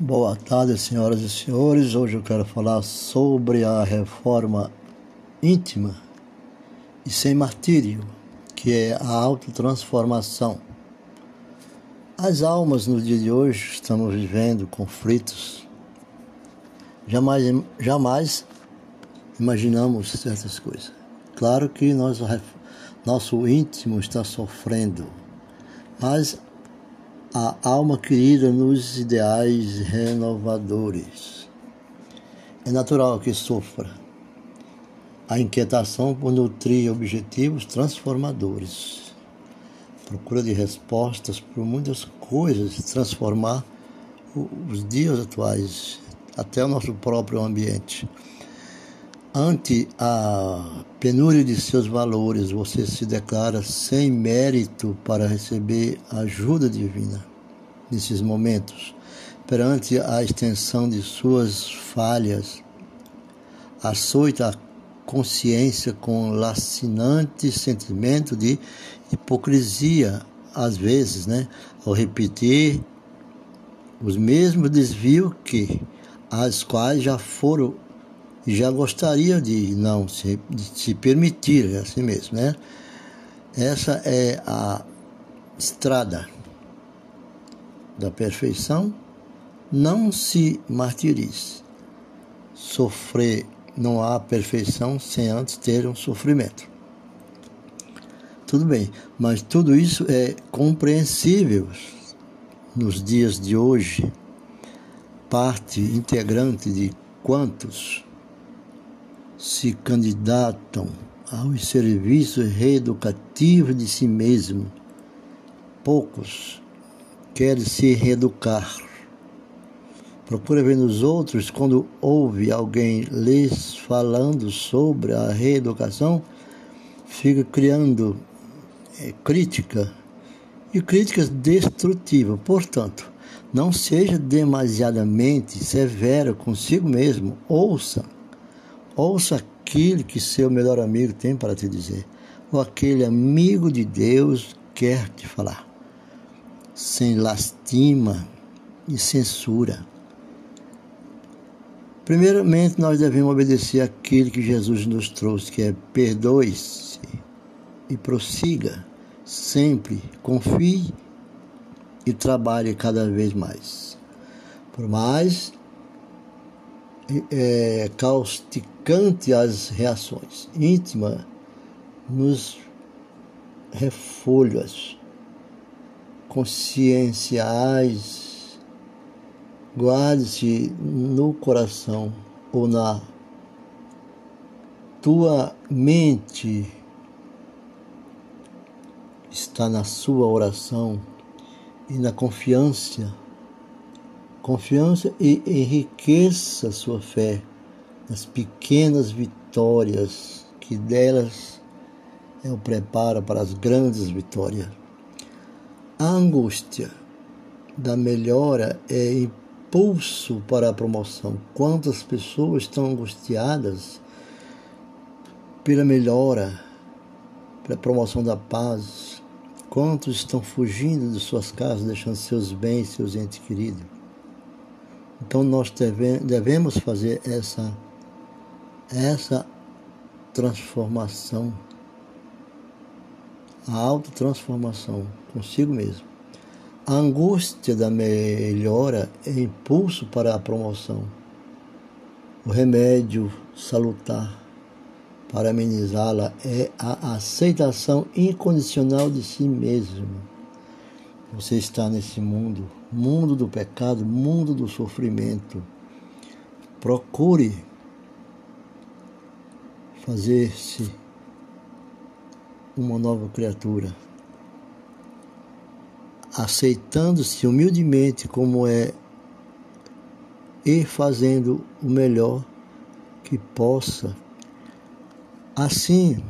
Boa tarde, senhoras e senhores. Hoje eu quero falar sobre a reforma íntima e sem martírio, que é a autotransformação. As almas no dia de hoje estamos vivendo conflitos. Jamais, jamais imaginamos certas coisas. Claro que nós, nosso íntimo está sofrendo, mas a alma querida nos ideais renovadores. É natural que sofra a inquietação por nutrir objetivos transformadores. Procura de respostas por muitas coisas, transformar os dias atuais, até o nosso próprio ambiente. Ante a penúria de seus valores, você se declara sem mérito para receber ajuda divina nesses momentos. Perante a extensão de suas falhas, açoita a consciência com lacinante sentimento de hipocrisia, às vezes, né, ao repetir os mesmos desvios que as quais já foram já gostaria de não se, de se permitir assim mesmo, né? Essa é a estrada da perfeição. Não se martirize. Sofrer não há perfeição sem antes ter um sofrimento. Tudo bem, mas tudo isso é compreensível nos dias de hoje, parte integrante de quantos se candidatam aos serviços reeducativos de si mesmo. Poucos querem se reeducar. Procura ver nos outros quando ouve alguém lhes falando sobre a reeducação, fica criando é, crítica e críticas destrutivas. Portanto, não seja demasiadamente severo consigo mesmo. Ouça Ouça aquilo que seu melhor amigo tem para te dizer, ou aquele amigo de Deus quer te falar, sem lastima e censura. Primeiramente, nós devemos obedecer aquilo que Jesus nos trouxe, que é perdoe-se e prossiga sempre, confie e trabalhe cada vez mais. Por mais é, causticante as reações, íntima nos refolhas conscienciais, guarde-se no coração ou na tua mente. Está na sua oração e na confiança. Confiança e enriqueça sua fé nas pequenas vitórias, que delas é o preparo para as grandes vitórias. A angústia da melhora é impulso para a promoção. Quantas pessoas estão angustiadas pela melhora, pela promoção da paz? Quantos estão fugindo de suas casas, deixando seus bens, seus entes queridos? Então nós devemos fazer essa, essa transformação, a autotransformação consigo mesmo. A angústia da melhora é impulso para a promoção. O remédio salutar para amenizá-la é a aceitação incondicional de si mesmo você está nesse mundo, mundo do pecado, mundo do sofrimento. Procure fazer-se uma nova criatura, aceitando-se humildemente como é e fazendo o melhor que possa. Assim,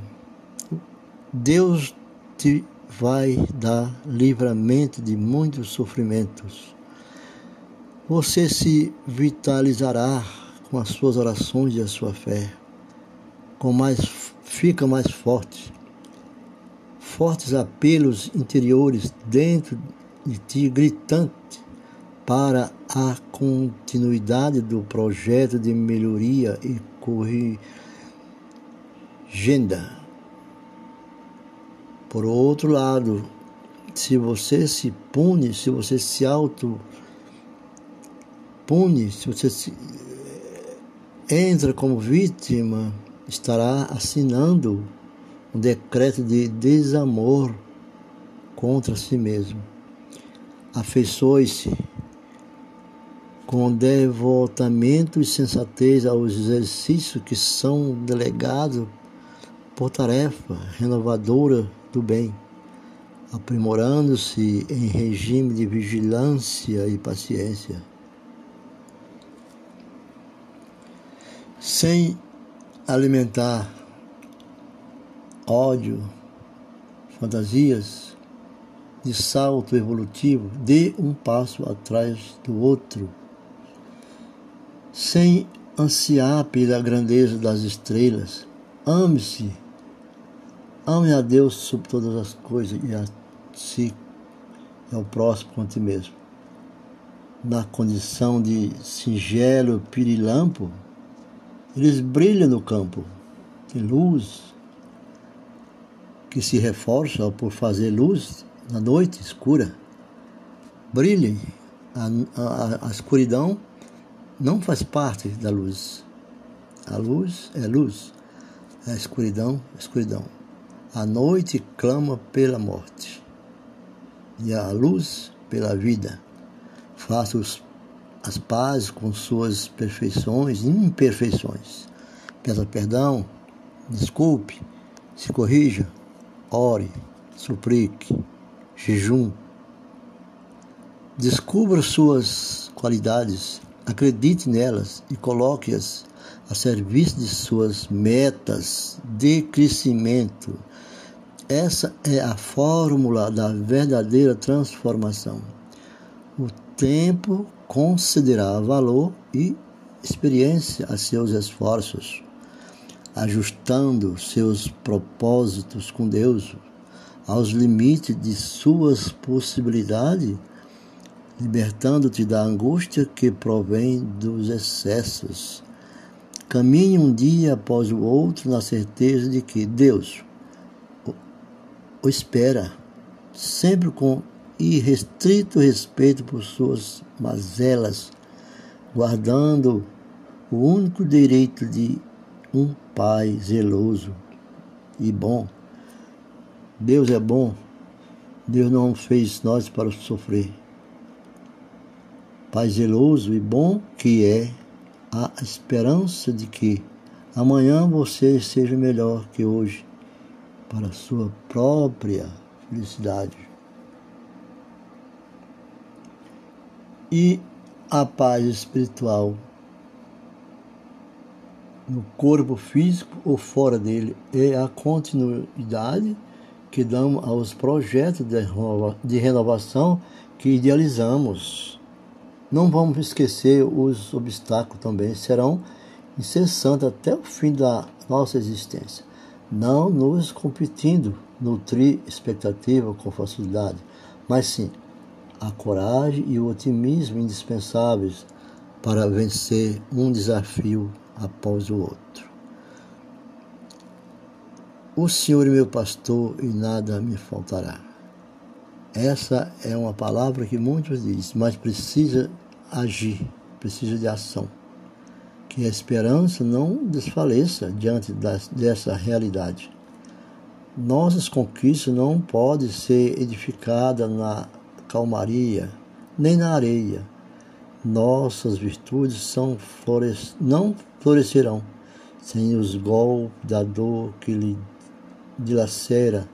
Deus te vai dar livramento de muitos sofrimentos. Você se vitalizará com as suas orações e a sua fé. Com mais fica mais forte. Fortes apelos interiores dentro de ti gritante para a continuidade do projeto de melhoria e corrigenda. Por outro lado, se você se pune, se você se auto pune, se você se, eh, entra como vítima, estará assinando um decreto de desamor contra si mesmo. Afeiçoe-se com devotamento e sensatez aos exercícios que são delegados por tarefa renovadora do bem, aprimorando-se em regime de vigilância e paciência. Sem alimentar ódio, fantasias de salto evolutivo, dê um passo atrás do outro sem ansiar pela grandeza das estrelas. Ame-se. Ame a Deus sobre todas as coisas e a si ao próximo com ti mesmo. Na condição de singelo pirilampo, eles brilham no campo. Tem luz que se reforça por fazer luz na noite escura. Brilhem. A, a, a escuridão não faz parte da luz. A luz é luz, a escuridão escuridão. A noite clama pela morte e a luz pela vida. Faça os, as pazes com suas perfeições e imperfeições. Peça perdão, desculpe, se corrija, ore, suplique, jejum. Descubra suas qualidades Acredite nelas e coloque-as a serviço de suas metas de crescimento. Essa é a fórmula da verdadeira transformação. O tempo concederá valor e experiência a seus esforços, ajustando seus propósitos com Deus aos limites de suas possibilidades libertando-te da angústia que provém dos excessos. Caminhe um dia após o outro na certeza de que Deus o espera, sempre com irrestrito respeito por suas mazelas, guardando o único direito de um Pai zeloso e bom. Deus é bom, Deus não fez nós para sofrer. Pai zeloso e bom que é a esperança de que amanhã você seja melhor que hoje para a sua própria felicidade. E a paz espiritual no corpo físico ou fora dele é a continuidade que damos aos projetos de renovação que idealizamos. Não vamos esquecer os obstáculos também serão incessantes até o fim da nossa existência. Não nos competindo, nutrir expectativa com facilidade, mas sim a coragem e o otimismo indispensáveis para vencer um desafio após o outro. O Senhor é meu pastor e nada me faltará. Essa é uma palavra que muitos dizem, mas precisa agir, precisa de ação. Que a esperança não desfaleça diante das, dessa realidade. Nossas conquistas não podem ser edificadas na calmaria, nem na areia. Nossas virtudes são flores, não florescerão sem os golpes da dor que lhe dilacera,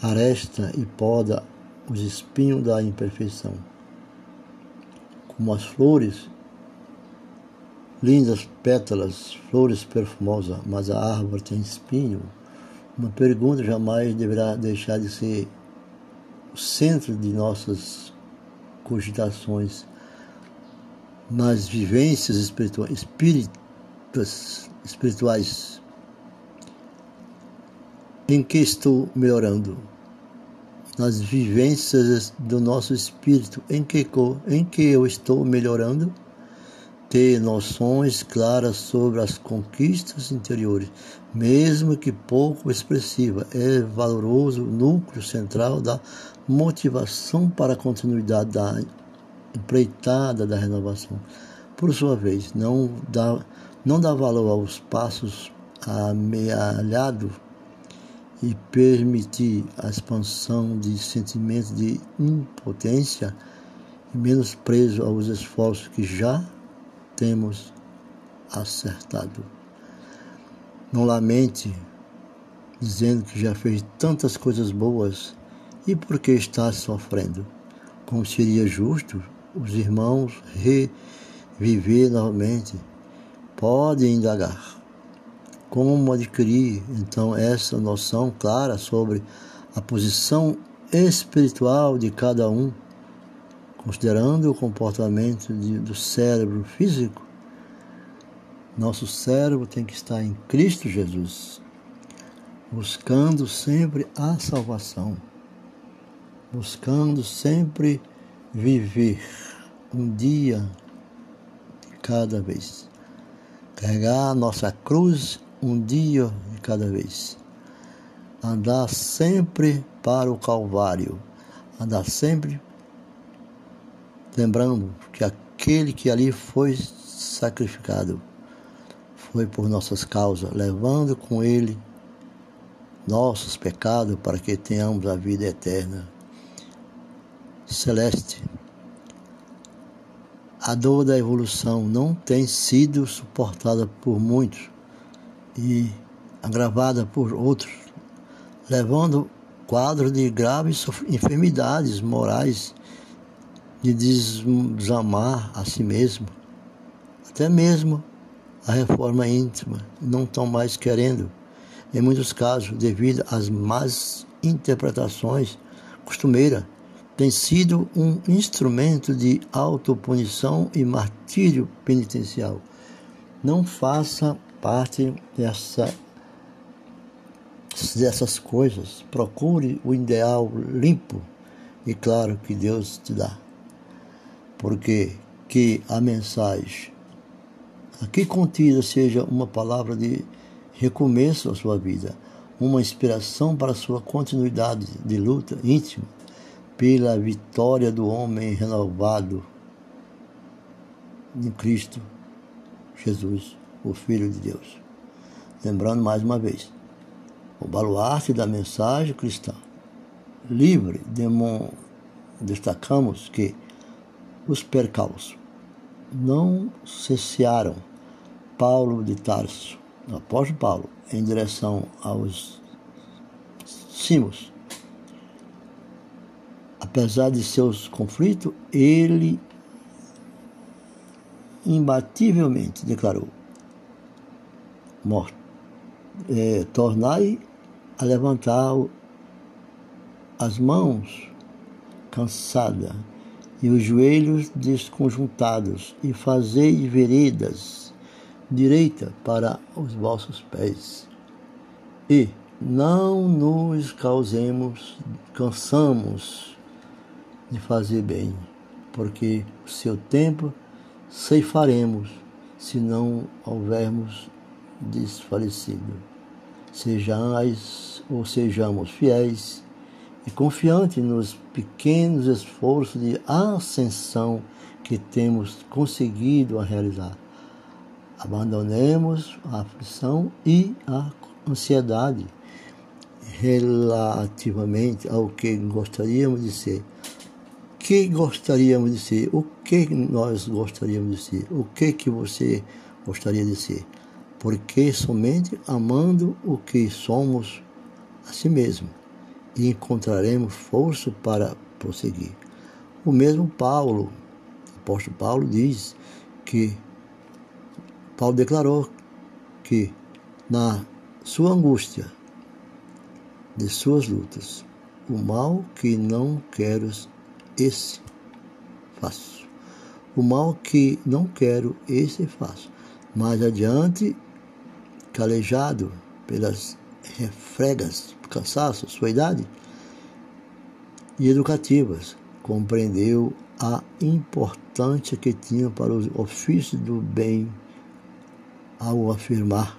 aresta e poda os espinhos da imperfeição como as flores, lindas pétalas, flores perfumosas, mas a árvore tem espinho. Uma pergunta jamais deverá deixar de ser o centro de nossas cogitações nas vivências espirituais, espíritas, espirituais. Em que estou melhorando? nas vivências do nosso espírito, em que, em que eu estou melhorando, ter noções claras sobre as conquistas interiores, mesmo que pouco expressiva, é valoroso núcleo central da motivação para a continuidade da empreitada da renovação. Por sua vez, não dá, não dá valor aos passos amealhados e permitir a expansão de sentimentos de impotência e menos preso aos esforços que já temos acertado. Não lamente dizendo que já fez tantas coisas boas e por que está sofrendo. Como seria justo os irmãos reviver novamente? Podem indagar. Como adquirir então essa noção clara sobre a posição espiritual de cada um, considerando o comportamento de, do cérebro físico? Nosso cérebro tem que estar em Cristo Jesus, buscando sempre a salvação, buscando sempre viver um dia de cada vez. Carregar a nossa cruz um dia de cada vez. Andar sempre para o Calvário. Andar sempre lembrando que aquele que ali foi sacrificado foi por nossas causas, levando com ele nossos pecados para que tenhamos a vida eterna. Celeste, a dor da evolução não tem sido suportada por muitos e agravada por outros, levando quadros de graves enfermidades morais, de desamar a si mesmo, até mesmo a reforma íntima, não estão mais querendo, em muitos casos, devido às más interpretações costumeiras, tem sido um instrumento de autopunição e martírio penitencial. Não faça parte dessa, dessas coisas. Procure o ideal limpo e claro que Deus te dá. Porque que a mensagem aqui contida seja uma palavra de recomeço à sua vida, uma inspiração para a sua continuidade de luta íntima pela vitória do homem renovado em Cristo Jesus o Filho de Deus. Lembrando mais uma vez, o baluarte da mensagem cristã. Livre, destacamos que os percalços não cessaram Paulo de Tarso, o apóstolo Paulo, em direção aos cimos. Apesar de seus conflitos, ele imbativelmente declarou: é, tornai a levantar as mãos cansadas e os joelhos desconjuntados e fazei veredas direita para os vossos pés. E não nos causemos, cansamos de fazer bem, porque o seu tempo ceifaremos se não houvermos desfalecido. Sejais ou sejamos fiéis e confiantes nos pequenos esforços de ascensão que temos conseguido a realizar. Abandonemos a aflição e a ansiedade relativamente ao que gostaríamos de ser. Que gostaríamos de ser? O que nós gostaríamos de ser? O que que você gostaria de ser? porque somente amando o que somos a si mesmo e encontraremos força para prosseguir. O mesmo Paulo, o apóstolo Paulo diz que Paulo declarou que na sua angústia de suas lutas, o mal que não quero, esse faço. O mal que não quero, esse faço. Mais adiante calejado pelas refregas, cansaço, sua idade, e educativas. Compreendeu a importância que tinha para o ofício do bem ao afirmar: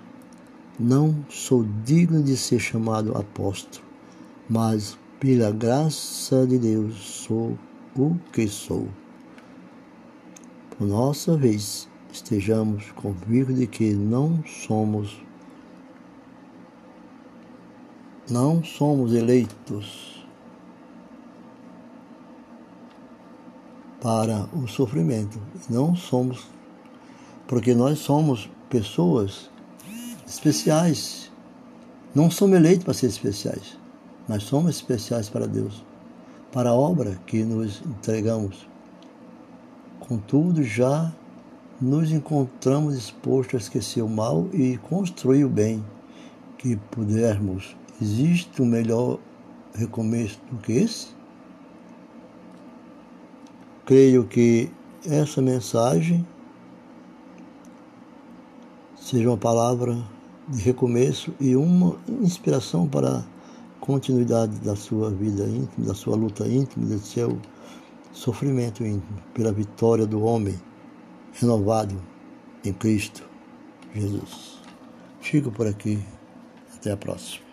Não sou digno de ser chamado apóstolo, mas pela graça de Deus sou o que sou. Por nossa vez, estejamos convictos de que não somos não somos eleitos para o sofrimento. Não somos, porque nós somos pessoas especiais. Não somos eleitos para ser especiais, mas somos especiais para Deus, para a obra que nos entregamos. Contudo, já nos encontramos dispostos a esquecer o mal e construir o bem que pudermos Existe um melhor recomeço do que esse? Creio que essa mensagem seja uma palavra de recomeço e uma inspiração para continuidade da sua vida íntima, da sua luta íntima, do seu sofrimento íntimo, pela vitória do homem renovado em Cristo Jesus. Fico por aqui. Até a próxima.